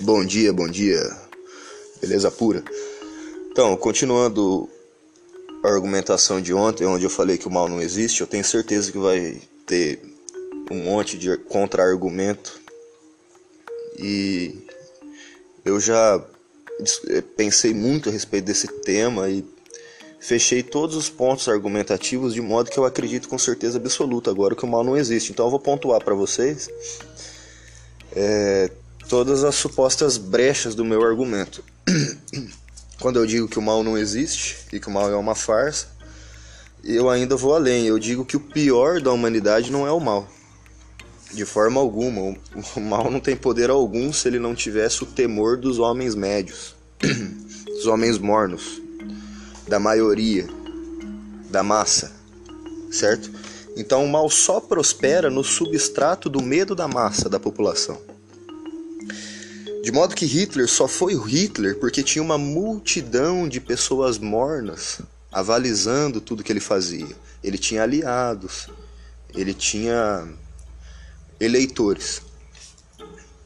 Bom dia, bom dia. Beleza pura? Então, continuando a argumentação de ontem, onde eu falei que o mal não existe, eu tenho certeza que vai ter um monte de contra-argumento. E eu já pensei muito a respeito desse tema e fechei todos os pontos argumentativos de modo que eu acredito com certeza absoluta agora que o mal não existe. Então eu vou pontuar para vocês é, todas as supostas brechas do meu argumento. Quando eu digo que o mal não existe e que o mal é uma farsa, eu ainda vou além. Eu digo que o pior da humanidade não é o mal. De forma alguma. O mal não tem poder algum se ele não tivesse o temor dos homens médios, dos homens mornos, da maioria, da massa, certo? Então o mal só prospera no substrato do medo da massa da população. De modo que Hitler só foi Hitler porque tinha uma multidão de pessoas mornas avalizando tudo que ele fazia. Ele tinha aliados, ele tinha eleitores,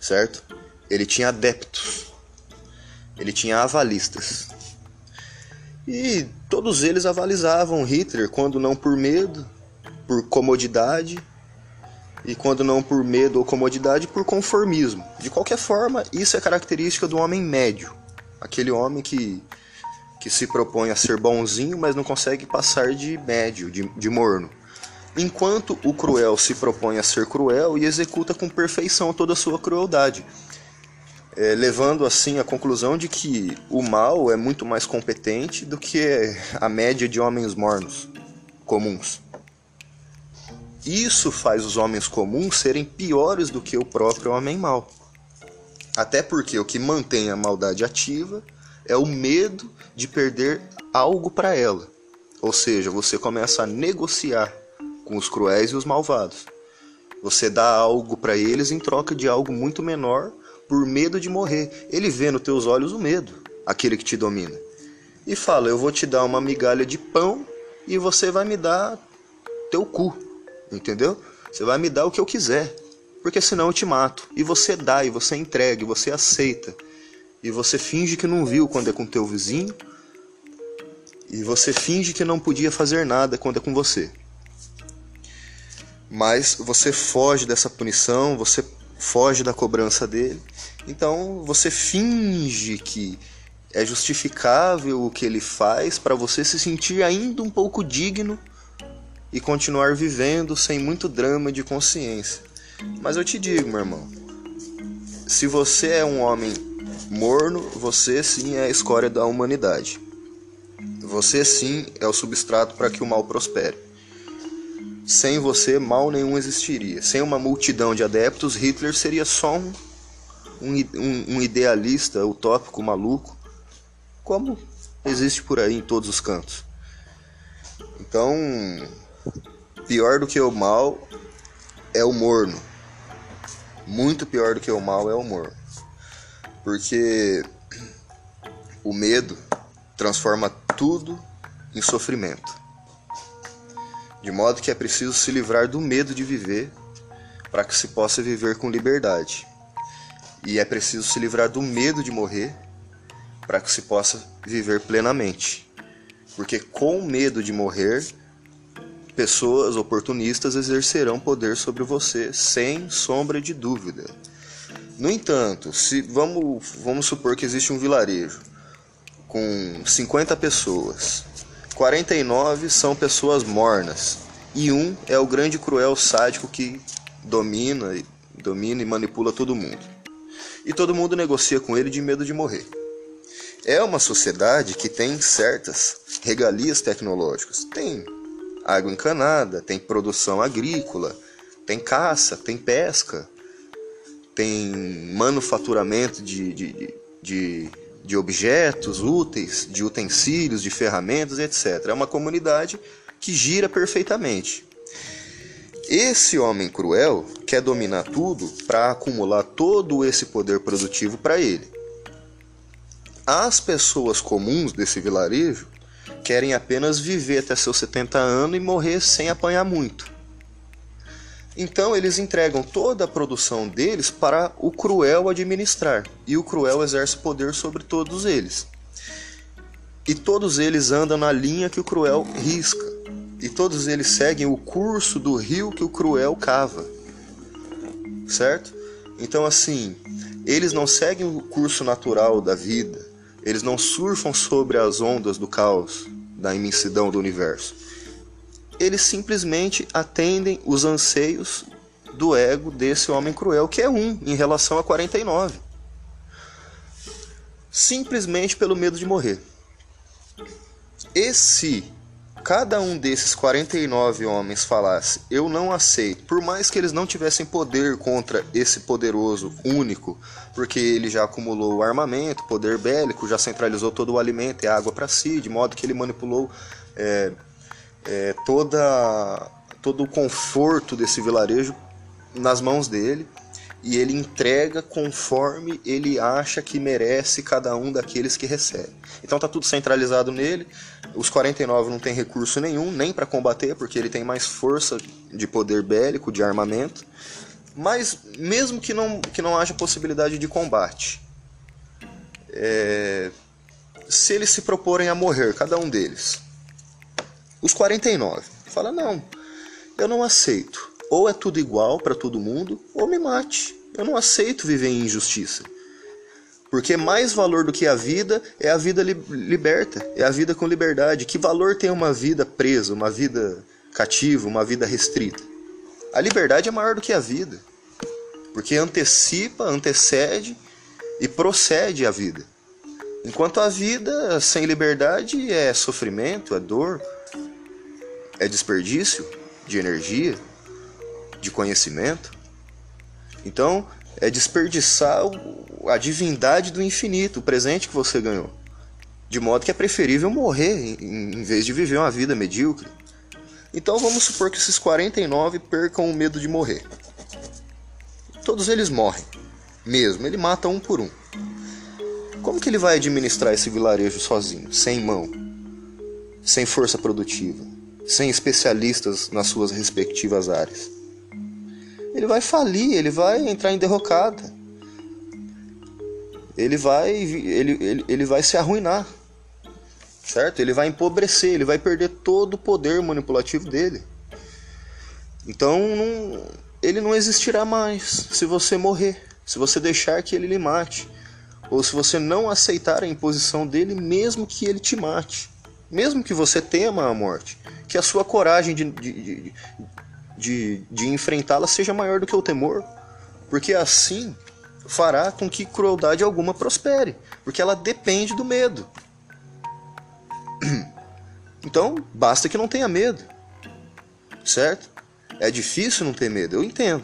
certo? Ele tinha adeptos, ele tinha avalistas. E todos eles avalizavam Hitler, quando não por medo, por comodidade e quando não por medo ou comodidade, por conformismo. De qualquer forma, isso é característica do homem médio, aquele homem que, que se propõe a ser bonzinho, mas não consegue passar de médio, de, de morno. Enquanto o cruel se propõe a ser cruel e executa com perfeição toda a sua crueldade. É, levando assim à conclusão de que o mal é muito mais competente do que a média de homens mornos comuns. Isso faz os homens comuns serem piores do que o próprio homem mau. Até porque o que mantém a maldade ativa é o medo de perder algo para ela. Ou seja, você começa a negociar com os cruéis e os malvados. Você dá algo para eles em troca de algo muito menor por medo de morrer. Ele vê nos teus olhos o medo, aquele que te domina. E fala: Eu vou te dar uma migalha de pão e você vai me dar teu cu entendeu? Você vai me dar o que eu quiser, porque senão eu te mato. E você dá, e você entrega, e você aceita. E você finge que não viu quando é com teu vizinho. E você finge que não podia fazer nada quando é com você. Mas você foge dessa punição, você foge da cobrança dele. Então você finge que é justificável o que ele faz para você se sentir ainda um pouco digno e continuar vivendo sem muito drama de consciência. Mas eu te digo, meu irmão, se você é um homem morno, você sim é a escória da humanidade. Você sim é o substrato para que o mal prospere. Sem você, mal nenhum existiria. Sem uma multidão de adeptos, Hitler seria só um, um, um idealista utópico maluco, como existe por aí em todos os cantos. Então, Pior do que o mal é o morno. Muito pior do que o mal é o morno. Porque o medo transforma tudo em sofrimento. De modo que é preciso se livrar do medo de viver para que se possa viver com liberdade. E é preciso se livrar do medo de morrer para que se possa viver plenamente. Porque com medo de morrer, pessoas oportunistas exercerão poder sobre você sem sombra de dúvida. No entanto, se vamos, vamos supor que existe um vilarejo com 50 pessoas, 49 são pessoas mornas e um é o grande cruel sádico que domina, domina e manipula todo mundo. E todo mundo negocia com ele de medo de morrer. É uma sociedade que tem certas regalias tecnológicas. Tem água encanada, tem produção agrícola, tem caça, tem pesca, tem manufaturamento de, de, de, de objetos úteis, de utensílios, de ferramentas, etc. É uma comunidade que gira perfeitamente. Esse homem cruel quer dominar tudo para acumular todo esse poder produtivo para ele. As pessoas comuns desse vilarejo querem apenas viver até seus 70 anos e morrer sem apanhar muito. Então eles entregam toda a produção deles para o cruel administrar, e o cruel exerce poder sobre todos eles. E todos eles andam na linha que o cruel risca, e todos eles seguem o curso do rio que o cruel cava. Certo? Então assim, eles não seguem o curso natural da vida, eles não surfam sobre as ondas do caos, da imensidão do universo eles simplesmente atendem os anseios do ego desse homem cruel, que é um em relação a 49. Simplesmente pelo medo de morrer. E se cada um desses 49 homens falasse: Eu não aceito, por mais que eles não tivessem poder contra esse poderoso único, porque ele já acumulou armamento, poder bélico, já centralizou todo o alimento e água para si, de modo que ele manipulou. É, é, toda, todo o conforto desse vilarejo nas mãos dele e ele entrega conforme ele acha que merece cada um daqueles que recebe. Então tá tudo centralizado nele. Os 49 não tem recurso nenhum, nem para combater, porque ele tem mais força de poder bélico, de armamento. Mas mesmo que não, que não haja possibilidade de combate, é, se eles se proporem a morrer, cada um deles, os 49 fala não, eu não aceito. Ou é tudo igual para todo mundo, ou me mate. Eu não aceito viver em injustiça. Porque mais valor do que a vida é a vida li liberta, é a vida com liberdade. Que valor tem uma vida presa, uma vida cativa, uma vida restrita? A liberdade é maior do que a vida. Porque antecipa, antecede e procede a vida. Enquanto a vida sem liberdade é sofrimento, é dor, é desperdício de energia, de conhecimento. Então, é desperdiçar a divindade do infinito, o presente que você ganhou. De modo que é preferível morrer em vez de viver uma vida medíocre. Então vamos supor que esses 49 percam o medo de morrer. Todos eles morrem, mesmo, ele mata um por um. Como que ele vai administrar esse vilarejo sozinho, sem mão, sem força produtiva? sem especialistas nas suas respectivas áreas. Ele vai falir, ele vai entrar em derrocada. Ele vai, ele, ele, ele vai se arruinar. Certo? Ele vai empobrecer, ele vai perder todo o poder manipulativo dele. Então não, ele não existirá mais se você morrer, se você deixar que ele lhe mate, ou se você não aceitar a imposição dele, mesmo que ele te mate, mesmo que você tema a morte que a sua coragem de, de, de, de enfrentá-la seja maior do que o temor, porque assim fará com que crueldade alguma prospere, porque ela depende do medo. Então, basta que não tenha medo, certo? É difícil não ter medo, eu entendo,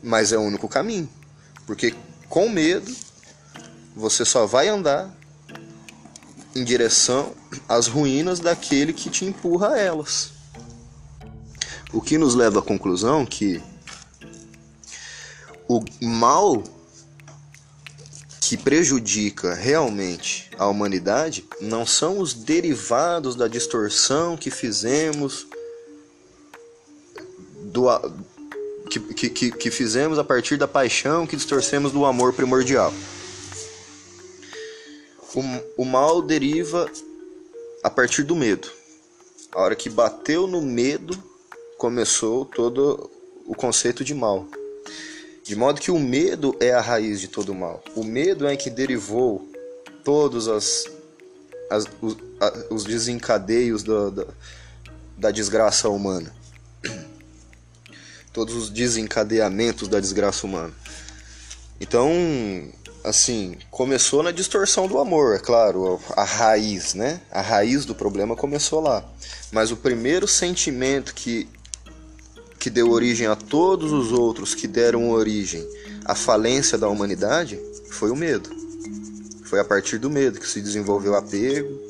mas é o único caminho, porque com medo você só vai andar em direção às ruínas daquele que te empurra a elas. O que nos leva à conclusão que o mal que prejudica realmente a humanidade não são os derivados da distorção que fizemos do que, que, que fizemos a partir da paixão que distorcemos do amor primordial. O, o mal deriva a partir do medo. A hora que bateu no medo, começou todo o conceito de mal. De modo que o medo é a raiz de todo mal. O medo é que derivou todos as, as os, a, os, desencadeios da, da, da desgraça humana. Todos os desencadeamentos da desgraça humana. Então, assim, começou na distorção do amor, é claro, a raiz, né? A raiz do problema começou lá. Mas o primeiro sentimento que que deu origem a todos os outros que deram origem à falência da humanidade foi o medo. Foi a partir do medo que se desenvolveu apego,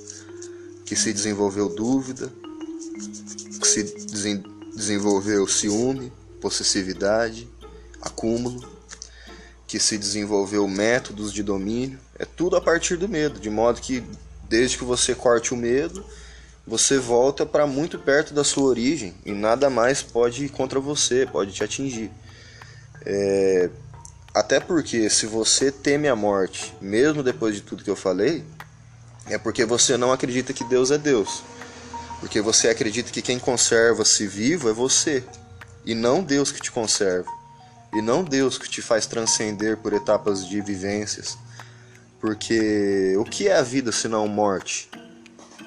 que se desenvolveu dúvida, que se desenvolveu ciúme, possessividade, acúmulo que se desenvolveu métodos de domínio, é tudo a partir do medo, de modo que desde que você corte o medo, você volta para muito perto da sua origem e nada mais pode ir contra você, pode te atingir. É... Até porque se você teme a morte, mesmo depois de tudo que eu falei, é porque você não acredita que Deus é Deus. Porque você acredita que quem conserva-se vivo é você, e não Deus que te conserva, e não Deus que te faz transcender por etapas de vivências. Porque o que é a vida se não morte?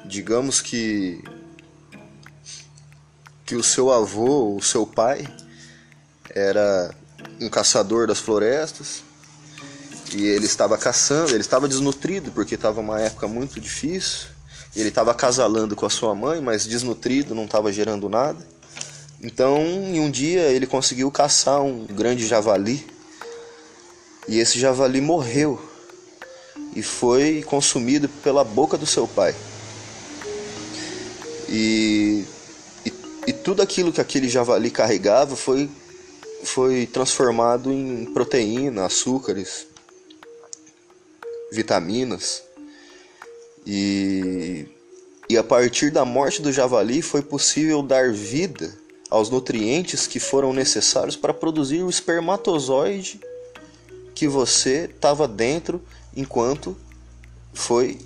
Digamos que que o seu avô, o seu pai, era um caçador das florestas e ele estava caçando, ele estava desnutrido porque estava uma época muito difícil. Ele estava acasalando com a sua mãe, mas desnutrido, não estava gerando nada. Então, em um dia ele conseguiu caçar um grande javali e esse javali morreu e foi consumido pela boca do seu pai. E, e, e tudo aquilo que aquele javali carregava foi, foi transformado em proteína, açúcares, vitaminas. E, e a partir da morte do javali foi possível dar vida aos nutrientes que foram necessários para produzir o espermatozoide que você estava dentro enquanto foi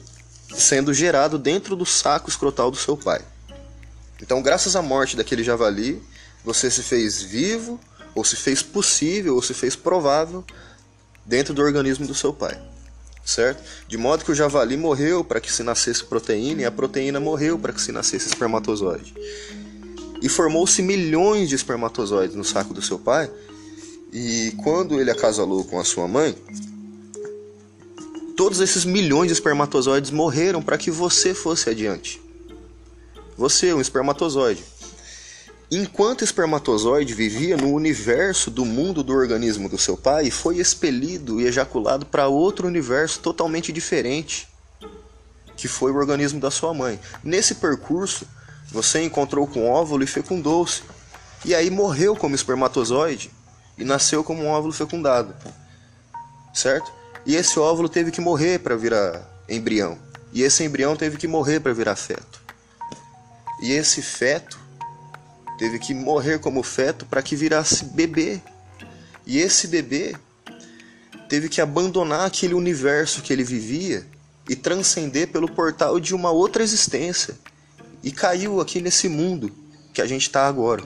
sendo gerado dentro do saco escrotal do seu pai. Então, graças à morte daquele javali, você se fez vivo, ou se fez possível, ou se fez provável dentro do organismo do seu pai. Certo? De modo que o javali morreu para que se nascesse proteína e a proteína morreu para que se nascesse espermatozoide. E formou-se milhões de espermatozoides no saco do seu pai. E quando ele acasalou com a sua mãe, todos esses milhões de espermatozoides morreram para que você fosse adiante. Você, um espermatozoide. Enquanto espermatozoide vivia no universo do mundo do organismo do seu pai, foi expelido e ejaculado para outro universo totalmente diferente, que foi o organismo da sua mãe. Nesse percurso, você encontrou com óvulo e fecundou-se. E aí morreu como espermatozoide e nasceu como um óvulo fecundado. Certo? E esse óvulo teve que morrer para virar embrião. E esse embrião teve que morrer para virar feto. E esse feto teve que morrer como feto para que virasse bebê. E esse bebê teve que abandonar aquele universo que ele vivia e transcender pelo portal de uma outra existência. E caiu aqui nesse mundo que a gente está agora.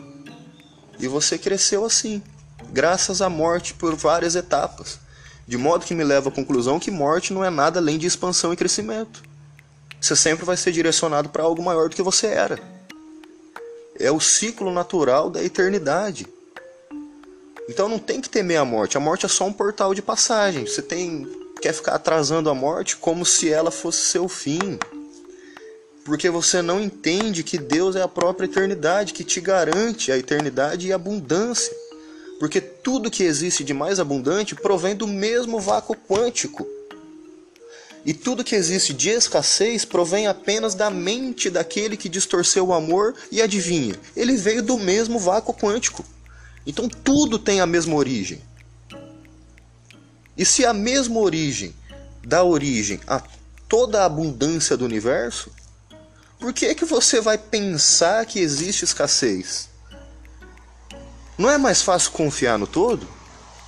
E você cresceu assim, graças à morte por várias etapas. De modo que me leva à conclusão que morte não é nada além de expansão e crescimento. Você sempre vai ser direcionado para algo maior do que você era. É o ciclo natural da eternidade. Então não tem que temer a morte. A morte é só um portal de passagem. Você tem quer ficar atrasando a morte como se ela fosse seu fim. Porque você não entende que Deus é a própria eternidade, que te garante a eternidade e a abundância. Porque tudo que existe de mais abundante provém do mesmo vácuo quântico. E tudo que existe de escassez provém apenas da mente daquele que distorceu o amor e adivinha, ele veio do mesmo vácuo quântico. Então tudo tem a mesma origem. E se a mesma origem dá origem a toda a abundância do universo, por que que você vai pensar que existe escassez? Não é mais fácil confiar no todo?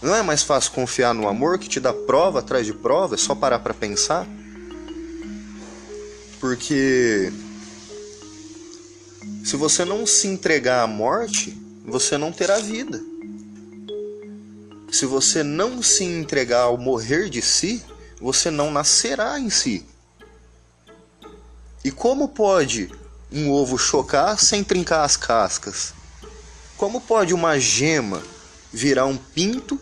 Não é mais fácil confiar no amor que te dá prova atrás de prova, é só parar para pensar? Porque se você não se entregar à morte, você não terá vida. Se você não se entregar ao morrer de si, você não nascerá em si. E como pode um ovo chocar sem trincar as cascas? Como pode uma gema virar um pinto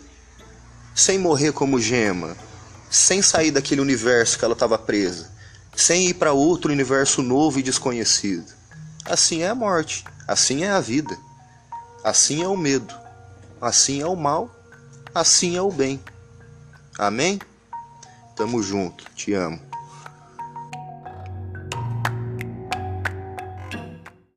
sem morrer como gema, sem sair daquele universo que ela estava presa, sem ir para outro universo novo e desconhecido. Assim é a morte, assim é a vida, assim é o medo, assim é o mal, assim é o bem. Amém? Tamo junto, te amo.